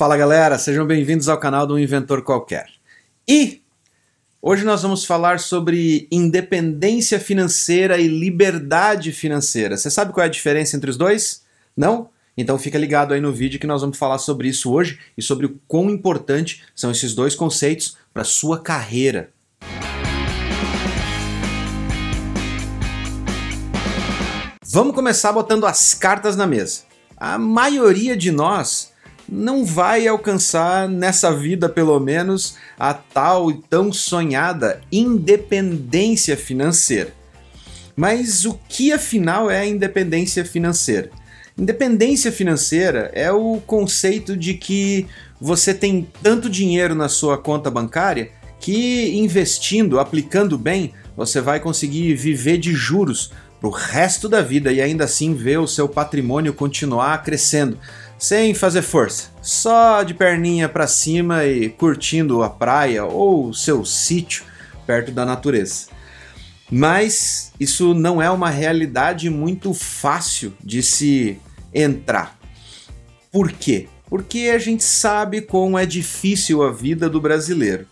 Fala galera, sejam bem-vindos ao canal do Inventor Qualquer. E hoje nós vamos falar sobre independência financeira e liberdade financeira. Você sabe qual é a diferença entre os dois? Não? Então fica ligado aí no vídeo que nós vamos falar sobre isso hoje e sobre o quão importante são esses dois conceitos para sua carreira. Vamos começar botando as cartas na mesa. A maioria de nós não vai alcançar nessa vida, pelo menos, a tal e tão sonhada independência financeira. Mas o que afinal é a independência financeira? Independência financeira é o conceito de que você tem tanto dinheiro na sua conta bancária que investindo, aplicando bem, você vai conseguir viver de juros para o resto da vida e ainda assim ver o seu patrimônio continuar crescendo, sem fazer força, só de perninha para cima e curtindo a praia ou seu sítio perto da natureza. Mas isso não é uma realidade muito fácil de se entrar. Por quê? Porque a gente sabe como é difícil a vida do brasileiro.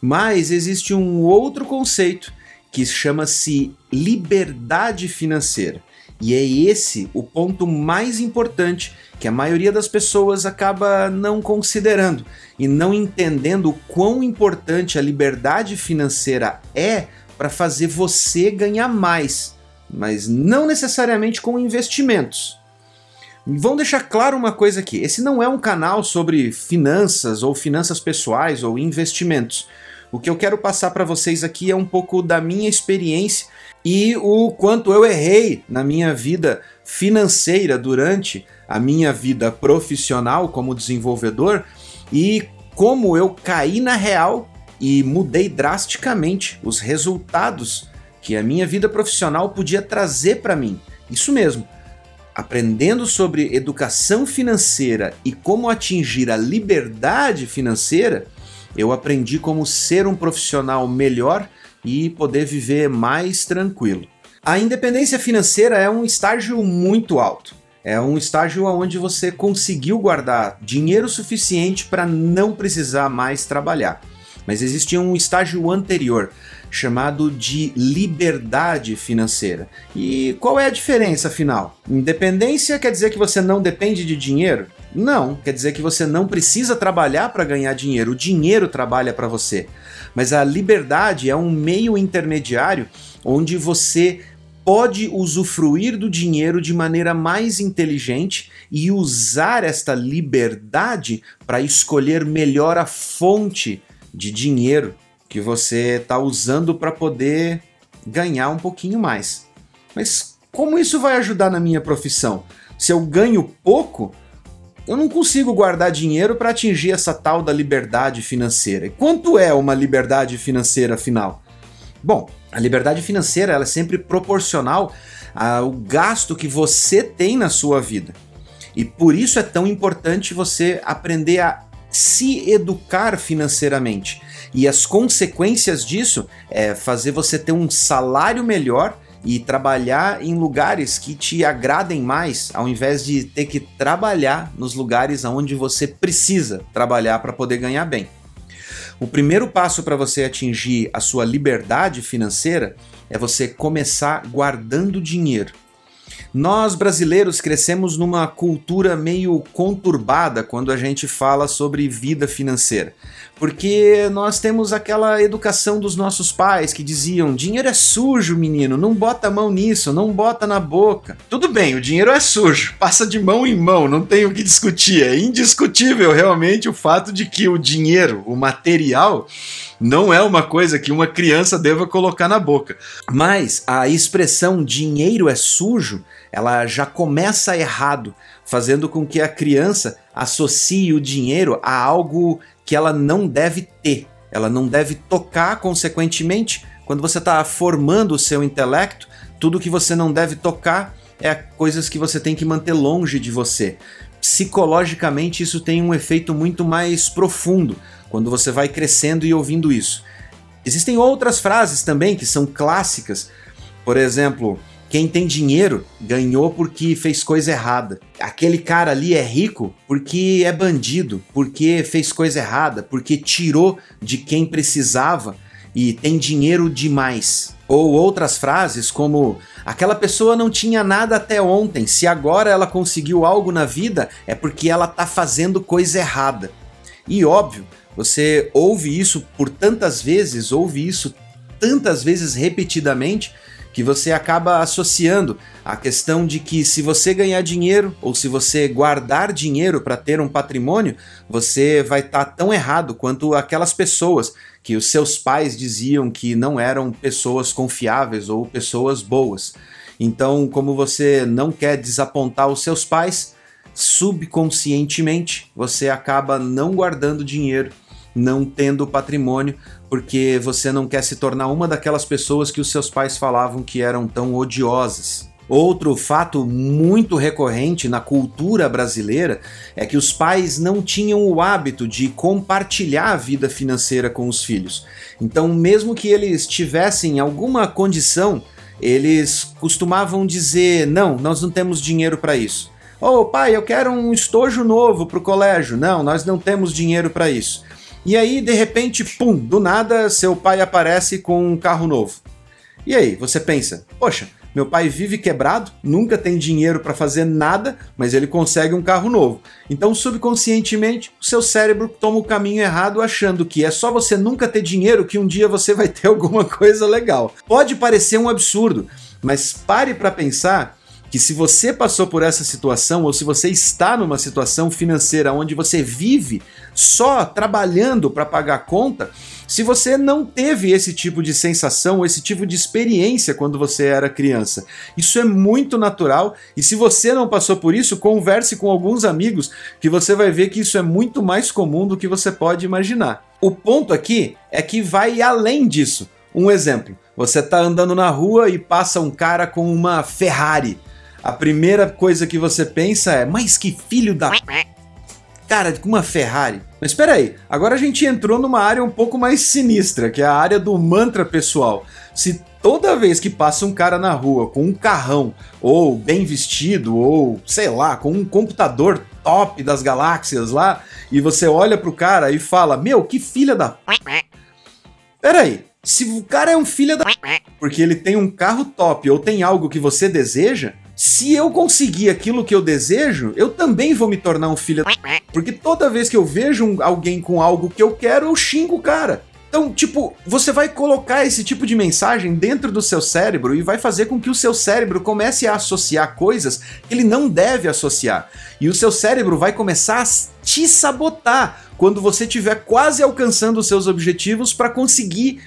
Mas existe um outro conceito que chama-se liberdade financeira. E é esse o ponto mais importante que a maioria das pessoas acaba não considerando e não entendendo o quão importante a liberdade financeira é para fazer você ganhar mais, mas não necessariamente com investimentos. Vamos deixar claro uma coisa aqui: esse não é um canal sobre finanças ou finanças pessoais ou investimentos. O que eu quero passar para vocês aqui é um pouco da minha experiência e o quanto eu errei na minha vida financeira durante a minha vida profissional como desenvolvedor e como eu caí na real e mudei drasticamente os resultados que a minha vida profissional podia trazer para mim. Isso mesmo. Aprendendo sobre educação financeira e como atingir a liberdade financeira, eu aprendi como ser um profissional melhor e poder viver mais tranquilo. A independência financeira é um estágio muito alto. É um estágio onde você conseguiu guardar dinheiro suficiente para não precisar mais trabalhar. Mas existia um estágio anterior, chamado de liberdade financeira. E qual é a diferença afinal? Independência quer dizer que você não depende de dinheiro? Não, quer dizer que você não precisa trabalhar para ganhar dinheiro, o dinheiro trabalha para você. Mas a liberdade é um meio intermediário onde você pode usufruir do dinheiro de maneira mais inteligente e usar esta liberdade para escolher melhor a fonte de dinheiro que você está usando para poder ganhar um pouquinho mais. Mas como isso vai ajudar na minha profissão? Se eu ganho pouco, eu não consigo guardar dinheiro para atingir essa tal da liberdade financeira. E quanto é uma liberdade financeira afinal? Bom, a liberdade financeira ela é sempre proporcional ao gasto que você tem na sua vida. E por isso é tão importante você aprender a se educar financeiramente. E as consequências disso é fazer você ter um salário melhor e trabalhar em lugares que te agradem mais, ao invés de ter que trabalhar nos lugares onde você precisa trabalhar para poder ganhar bem. O primeiro passo para você atingir a sua liberdade financeira é você começar guardando dinheiro. Nós brasileiros crescemos numa cultura meio conturbada quando a gente fala sobre vida financeira. Porque nós temos aquela educação dos nossos pais que diziam: dinheiro é sujo, menino, não bota a mão nisso, não bota na boca. Tudo bem, o dinheiro é sujo, passa de mão em mão, não tem o que discutir. É indiscutível realmente o fato de que o dinheiro, o material, não é uma coisa que uma criança deva colocar na boca. Mas a expressão dinheiro é sujo, ela já começa errado, fazendo com que a criança associe o dinheiro a algo que ela não deve ter. Ela não deve tocar, consequentemente, quando você está formando o seu intelecto, tudo que você não deve tocar é coisas que você tem que manter longe de você. Psicologicamente, isso tem um efeito muito mais profundo quando você vai crescendo e ouvindo isso. Existem outras frases também que são clássicas. Por exemplo, Quem tem dinheiro ganhou porque fez coisa errada. Aquele cara ali é rico porque é bandido, porque fez coisa errada, porque tirou de quem precisava e tem dinheiro demais. Ou outras frases como aquela pessoa não tinha nada até ontem, se agora ela conseguiu algo na vida é porque ela tá fazendo coisa errada. E óbvio, você ouve isso por tantas vezes, ouve isso tantas vezes repetidamente que você acaba associando a questão de que se você ganhar dinheiro ou se você guardar dinheiro para ter um patrimônio, você vai estar tá tão errado quanto aquelas pessoas que os seus pais diziam que não eram pessoas confiáveis ou pessoas boas. Então, como você não quer desapontar os seus pais, subconscientemente você acaba não guardando dinheiro não tendo patrimônio, porque você não quer se tornar uma daquelas pessoas que os seus pais falavam que eram tão odiosas. Outro fato muito recorrente na cultura brasileira é que os pais não tinham o hábito de compartilhar a vida financeira com os filhos. Então, mesmo que eles tivessem alguma condição, eles costumavam dizer: Não, nós não temos dinheiro para isso. Ô oh, pai, eu quero um estojo novo para o colégio. Não, nós não temos dinheiro para isso. E aí, de repente, pum, do nada, seu pai aparece com um carro novo. E aí, você pensa, poxa, meu pai vive quebrado, nunca tem dinheiro para fazer nada, mas ele consegue um carro novo. Então, subconscientemente, o seu cérebro toma o caminho errado achando que é só você nunca ter dinheiro que um dia você vai ter alguma coisa legal. Pode parecer um absurdo, mas pare para pensar que se você passou por essa situação ou se você está numa situação financeira onde você vive só trabalhando para pagar a conta, se você não teve esse tipo de sensação, esse tipo de experiência quando você era criança. Isso é muito natural e se você não passou por isso, converse com alguns amigos que você vai ver que isso é muito mais comum do que você pode imaginar. O ponto aqui é que vai além disso. Um exemplo: você está andando na rua e passa um cara com uma Ferrari a primeira coisa que você pensa é: mas que filho da. Cara, com uma Ferrari. Mas espera aí, agora a gente entrou numa área um pouco mais sinistra, que é a área do mantra pessoal. Se toda vez que passa um cara na rua com um carrão, ou bem vestido, ou sei lá, com um computador top das galáxias lá, e você olha pro cara e fala: Meu, que filha da. Pera aí, se o cara é um filho da. Porque ele tem um carro top ou tem algo que você deseja, se eu conseguir aquilo que eu desejo, eu também vou me tornar um filho. Porque toda vez que eu vejo alguém com algo que eu quero, eu xingo o cara. Então, tipo, você vai colocar esse tipo de mensagem dentro do seu cérebro e vai fazer com que o seu cérebro comece a associar coisas que ele não deve associar. E o seu cérebro vai começar a te sabotar quando você estiver quase alcançando os seus objetivos para conseguir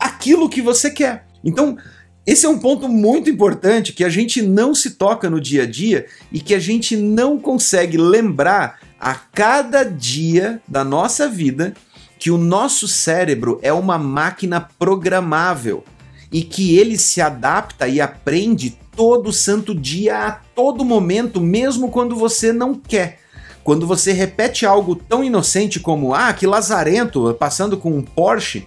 aquilo que você quer. Então, esse é um ponto muito importante que a gente não se toca no dia a dia e que a gente não consegue lembrar a cada dia da nossa vida que o nosso cérebro é uma máquina programável e que ele se adapta e aprende todo santo dia, a todo momento, mesmo quando você não quer. Quando você repete algo tão inocente como ah, que lazarento passando com um Porsche,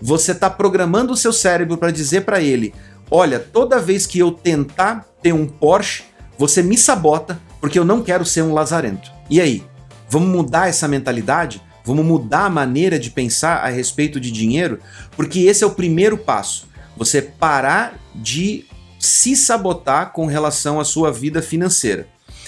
você está programando o seu cérebro para dizer para ele: olha, toda vez que eu tentar ter um Porsche, você me sabota porque eu não quero ser um lazarento. E aí, vamos mudar essa mentalidade? Vamos mudar a maneira de pensar a respeito de dinheiro? Porque esse é o primeiro passo. Você parar de se sabotar com relação à sua vida financeira.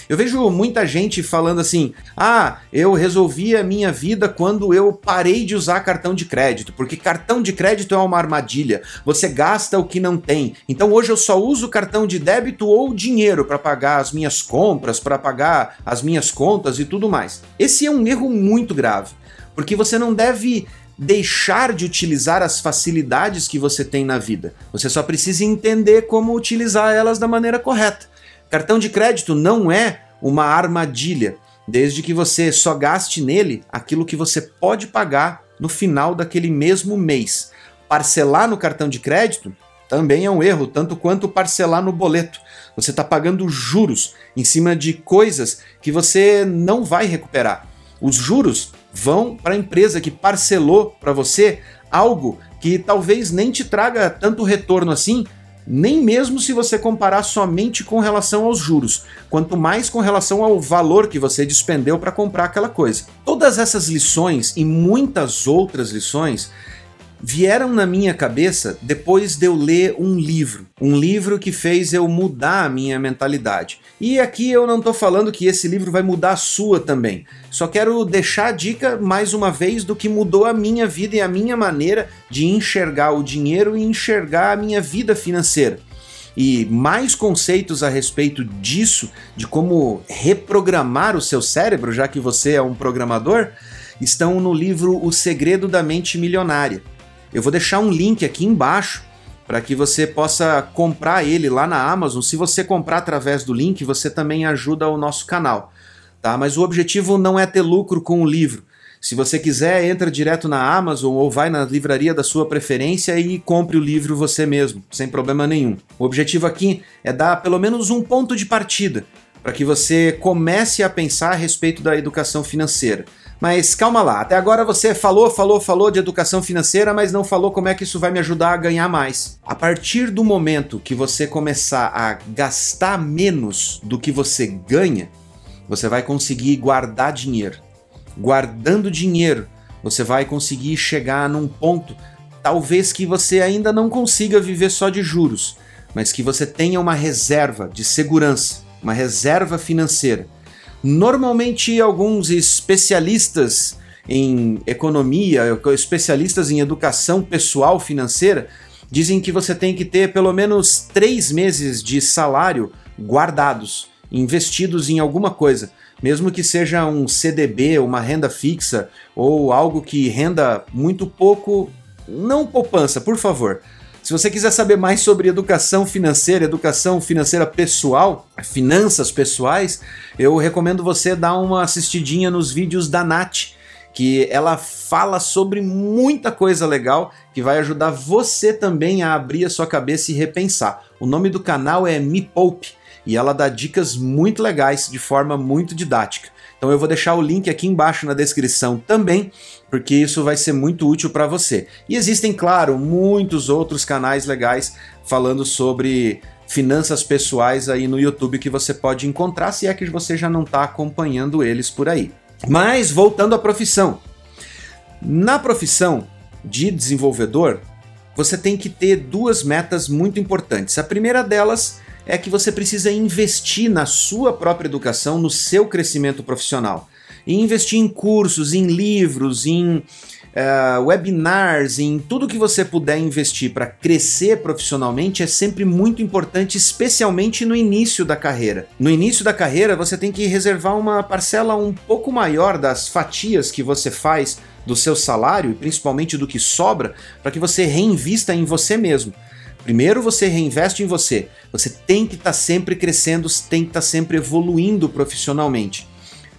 Eu vejo muita gente falando assim: ah, eu resolvi a minha vida quando eu parei de usar cartão de crédito, porque cartão de crédito é uma armadilha, você gasta o que não tem. Então hoje eu só uso cartão de débito ou dinheiro para pagar as minhas compras, para pagar as minhas contas e tudo mais. Esse é um erro muito grave, porque você não deve deixar de utilizar as facilidades que você tem na vida. Você só precisa entender como utilizar elas da maneira correta. Cartão de crédito não é uma armadilha, desde que você só gaste nele aquilo que você pode pagar no final daquele mesmo mês. Parcelar no cartão de crédito também é um erro, tanto quanto parcelar no boleto. Você está pagando juros em cima de coisas que você não vai recuperar. Os juros vão para a empresa que parcelou para você algo que talvez nem te traga tanto retorno assim, Nem mesmo se você comparar somente com relação aos juros, quanto mais com relação ao valor que você despendeu para comprar aquela coisa. Todas essas lições e muitas outras lições vieram na minha cabeça depois de eu ler um livro. Um livro que fez eu mudar a minha mentalidade. E aqui eu não estou falando que esse livro vai mudar a sua também. Só quero deixar a dica mais uma vez do que mudou a minha vida e a minha maneira de enxergar o dinheiro e enxergar a minha vida financeira. E mais conceitos a respeito disso, de como reprogramar o seu cérebro, já que você é um programador, estão no livro O Segredo da Mente Milionária. Eu vou deixar um link aqui embaixo para que você possa comprar ele lá na Amazon. Se você comprar através do link, você também ajuda o nosso canal, tá? Mas o objetivo não é ter lucro com o livro. Se você quiser, entra direto na Amazon ou vai na livraria da sua preferência e compre o livro você mesmo, sem problema nenhum. O objetivo aqui é dar pelo menos um ponto de partida para que você comece a pensar a respeito da educação financeira. Mas calma lá, até agora você falou, falou, falou de educação financeira, mas não falou como é que isso vai me ajudar a ganhar mais. A partir do momento que você começar a gastar menos do que você ganha, você vai conseguir guardar dinheiro. Guardando dinheiro, você vai conseguir chegar num ponto, talvez que você ainda não consiga viver só de juros, mas que você tenha uma reserva de segurança, uma reserva financeira Normalmente, alguns especialistas em economia, especialistas em educação pessoal financeira, dizem que você tem que ter pelo menos três meses de salário guardados, investidos em alguma coisa, mesmo que seja um CDB, uma renda fixa ou algo que renda muito pouco. Não poupança, por favor se você quiser saber mais sobre educação financeira, educação financeira pessoal, finanças pessoais, eu recomendo você dar uma assistidinha nos vídeos da Nath, que ela fala sobre muita coisa legal que vai ajudar você também a abrir a sua cabeça e repensar. O nome do canal é Me Poupe e ela dá dicas muito legais de forma muito didática. Então eu vou deixar o link aqui embaixo na descrição também, porque isso vai ser muito útil para você. E existem, claro, muitos outros canais legais falando sobre finanças pessoais aí no YouTube que você pode encontrar se é que você já não está acompanhando eles por aí. Mas voltando à profissão. Na profissão de desenvolvedor, você tem que ter duas metas muito importantes. A primeira delas é que você precisa investir na sua própria educação, no seu crescimento profissional. E investir em cursos, em livros, em uh, webinars, em tudo que você puder investir para crescer profissionalmente é sempre muito importante, especialmente no início da carreira. No início da carreira, você tem que reservar uma parcela um pouco maior das fatias que você faz do seu salário, e principalmente do que sobra, para que você reinvista em você mesmo. Primeiro você reinveste em você. Você tem que estar tá sempre crescendo, tem que estar tá sempre evoluindo profissionalmente.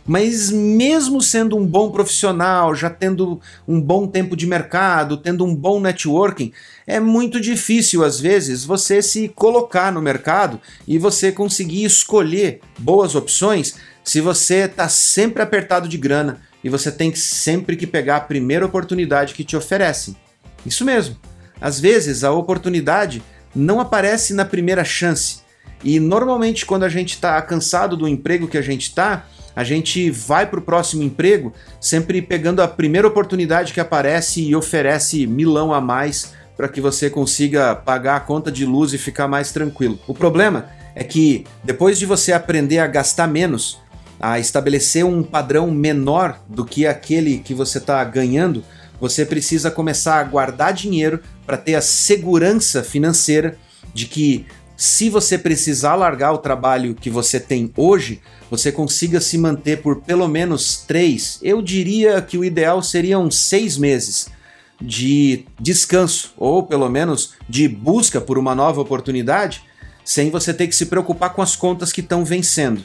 Mas mesmo sendo um bom profissional, já tendo um bom tempo de mercado, tendo um bom networking, é muito difícil às vezes você se colocar no mercado e você conseguir escolher boas opções se você está sempre apertado de grana e você tem sempre que pegar a primeira oportunidade que te oferecem. Isso mesmo. Às vezes a oportunidade não aparece na primeira chance. E normalmente quando a gente está cansado do emprego que a gente está, a gente vai para o próximo emprego sempre pegando a primeira oportunidade que aparece e oferece milão a mais para que você consiga pagar a conta de luz e ficar mais tranquilo. O problema é que depois de você aprender a gastar menos, a estabelecer um padrão menor do que aquele que você está ganhando, você precisa começar a guardar dinheiro para ter a segurança financeira de que se você precisar largar o trabalho que você tem hoje, você consiga se manter por pelo menos três, eu diria que o ideal seriam seis meses de descanso, ou pelo menos de busca por uma nova oportunidade, sem você ter que se preocupar com as contas que estão vencendo.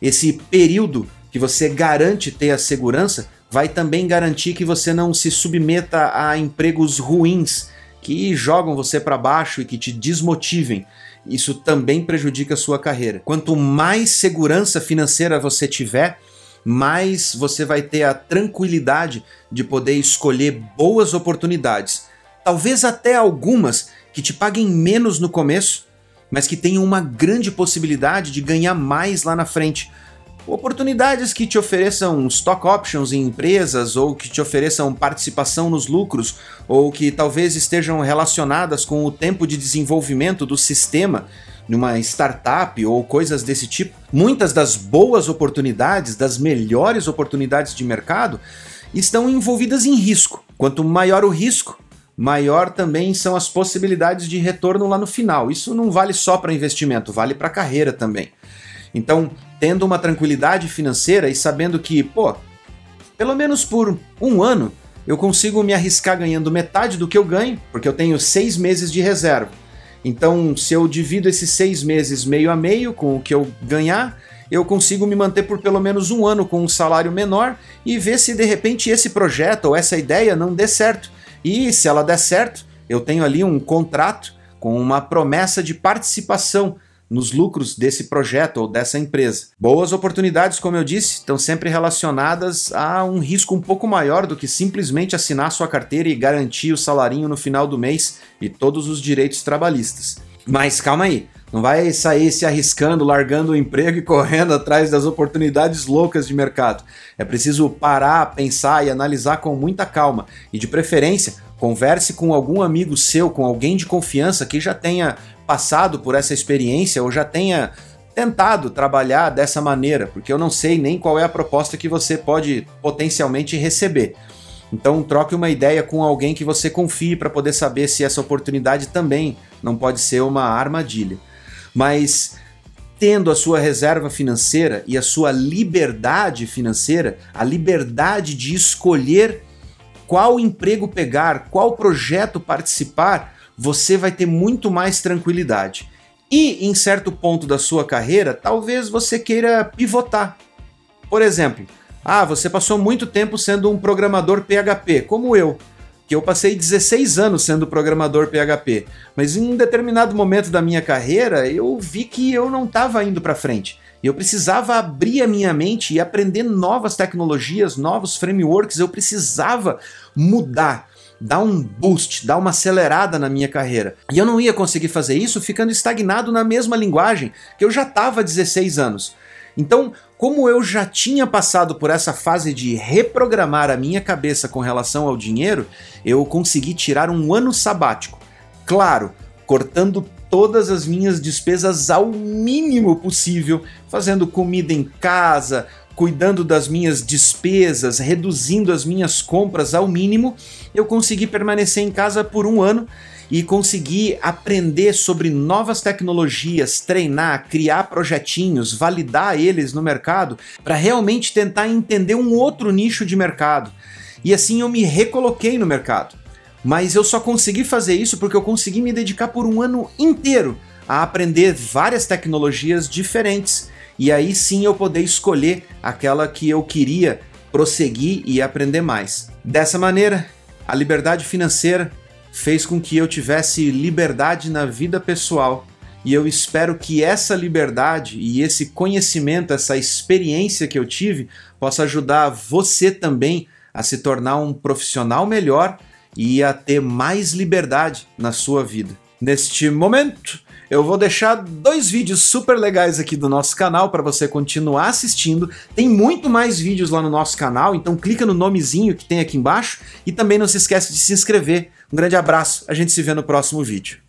Esse período que você garante ter a segurança vai também garantir que você não se submeta a empregos ruins que jogam você para baixo e que te desmotivem. Isso também prejudica a sua carreira. Quanto mais segurança financeira você tiver, mais você vai ter a tranquilidade de poder escolher boas oportunidades, Talvez até algumas que te paguem menos no começo, mas que tenham uma grande possibilidade de ganhar mais lá na frente. Oportunidades que te ofereçam stock options em empresas ou que te ofereçam participação nos lucros ou que talvez estejam relacionadas com o tempo de desenvolvimento do sistema numa startup ou coisas desse tipo. Muitas das boas oportunidades, das melhores oportunidades de mercado, estão envolvidas em risco. Quanto maior o risco, maior também são as possibilidades de retorno lá no final. Isso não vale só para investimento, vale para carreira também. Então, tendo uma tranquilidade financeira e sabendo que, pô, pelo menos por um ano eu consigo me arriscar ganhando metade do que eu ganho, porque eu tenho seis meses de reserva. Então, se eu divido esses seis meses meio a meio com o que eu ganhar, eu consigo me manter por pelo menos um ano com um salário menor e ver se de repente esse projeto ou essa ideia não dê certo. E se ela der certo, eu tenho ali um contrato com uma promessa de participação nos lucros desse projeto ou dessa empresa. Boas oportunidades, como eu disse, estão sempre relacionadas a um risco um pouco maior do que simplesmente assinar sua carteira e garantir o salarinho no final do mês e todos os direitos trabalhistas. Mas calma aí, não vai sair se arriscando, largando o emprego e correndo atrás das oportunidades loucas de mercado. É preciso parar, pensar e analisar com muita calma e, de preferência, converse com algum amigo seu, com alguém de confiança que já tenha passado por essa experiência ou já tenha tentado trabalhar dessa maneira, porque eu não sei nem qual é a proposta que você pode potencialmente receber. Então, troque uma ideia com alguém que você confie para poder saber se essa oportunidade também não pode ser uma armadilha. Mas tendo a sua reserva financeira e a sua liberdade financeira, a liberdade de escolher qual emprego pegar, qual projeto participar, você vai ter muito mais tranquilidade. E em certo ponto da sua carreira, talvez você queira pivotar. Por exemplo, ah, você passou muito tempo sendo um programador PHP, como eu que eu passei 16 anos sendo programador PHP, mas em um determinado momento da minha carreira eu vi que eu não estava indo para frente. Eu precisava abrir a minha mente e aprender novas tecnologias, novos frameworks, eu precisava mudar, dar um boost, dar uma acelerada na minha carreira. E eu não ia conseguir fazer isso ficando estagnado na mesma linguagem que eu já estava há 16 anos. Então, como eu já tinha passado por essa fase de reprogramar a minha cabeça com relação ao dinheiro, eu consegui tirar um ano sabático. Claro, cortando todas as minhas despesas ao mínimo possível, fazendo comida em casa, cuidando das minhas despesas, reduzindo as minhas compras ao mínimo, eu consegui permanecer em casa por um ano e conseguir aprender sobre novas tecnologias, treinar, criar projetinhos, validar eles no mercado, para realmente tentar entender um outro nicho de mercado. E assim eu me recoloquei no mercado. Mas eu só consegui fazer isso porque eu consegui me dedicar por um ano inteiro a aprender várias tecnologias diferentes. E aí sim eu poder escolher aquela que eu queria prosseguir e aprender mais. Dessa maneira, a liberdade financeira fez com que eu tivesse liberdade na vida pessoal. E eu espero que essa liberdade e esse conhecimento, essa experiência que eu tive, possa ajudar você também a se tornar um profissional melhor e a ter mais liberdade na sua vida. Neste momento, eu vou deixar dois vídeos super legais aqui do nosso canal para você continuar assistindo. Tem muito mais vídeos lá no nosso canal, então clica no nomezinho que tem aqui embaixo e também não se esquece de se inscrever. Um grande abraço, a gente se vê no próximo vídeo.